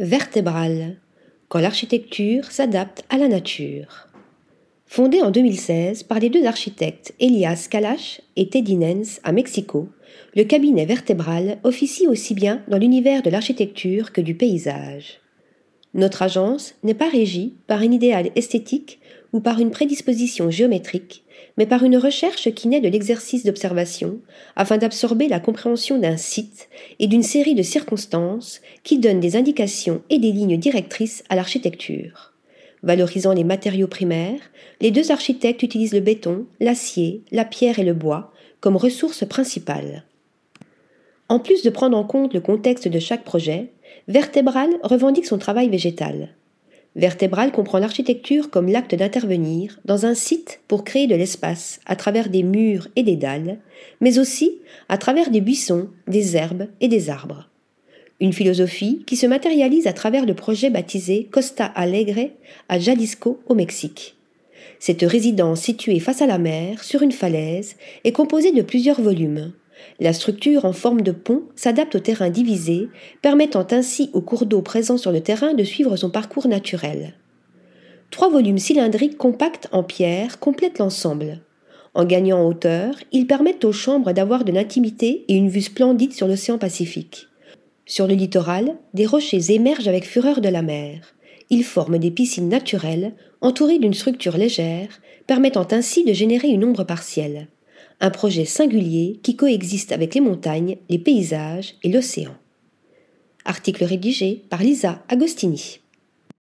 Vertébrale, quand l'architecture s'adapte à la nature. Fondé en 2016 par les deux architectes Elias Kalash et Teddy Nens à Mexico, le cabinet Vertébral officie aussi bien dans l'univers de l'architecture que du paysage. Notre agence n'est pas régie par un idéal esthétique ou par une prédisposition géométrique, mais par une recherche qui naît de l'exercice d'observation afin d'absorber la compréhension d'un site et d'une série de circonstances qui donnent des indications et des lignes directrices à l'architecture. Valorisant les matériaux primaires, les deux architectes utilisent le béton, l'acier, la pierre et le bois comme ressources principales. En plus de prendre en compte le contexte de chaque projet, Vertébral revendique son travail végétal. Vertébral comprend l'architecture comme l'acte d'intervenir dans un site pour créer de l'espace à travers des murs et des dalles, mais aussi à travers des buissons, des herbes et des arbres. Une philosophie qui se matérialise à travers le projet baptisé Costa Alegre à Jalisco au Mexique. Cette résidence située face à la mer, sur une falaise, est composée de plusieurs volumes, la structure en forme de pont s'adapte au terrain divisé, permettant ainsi au cours d'eau présent sur le terrain de suivre son parcours naturel. Trois volumes cylindriques compacts en pierre complètent l'ensemble. En gagnant en hauteur, ils permettent aux chambres d'avoir de l'intimité et une vue splendide sur l'océan Pacifique. Sur le littoral, des rochers émergent avec fureur de la mer. Ils forment des piscines naturelles, entourées d'une structure légère, permettant ainsi de générer une ombre partielle un projet singulier qui coexiste avec les montagnes, les paysages et l'océan. Article rédigé par Lisa Agostini.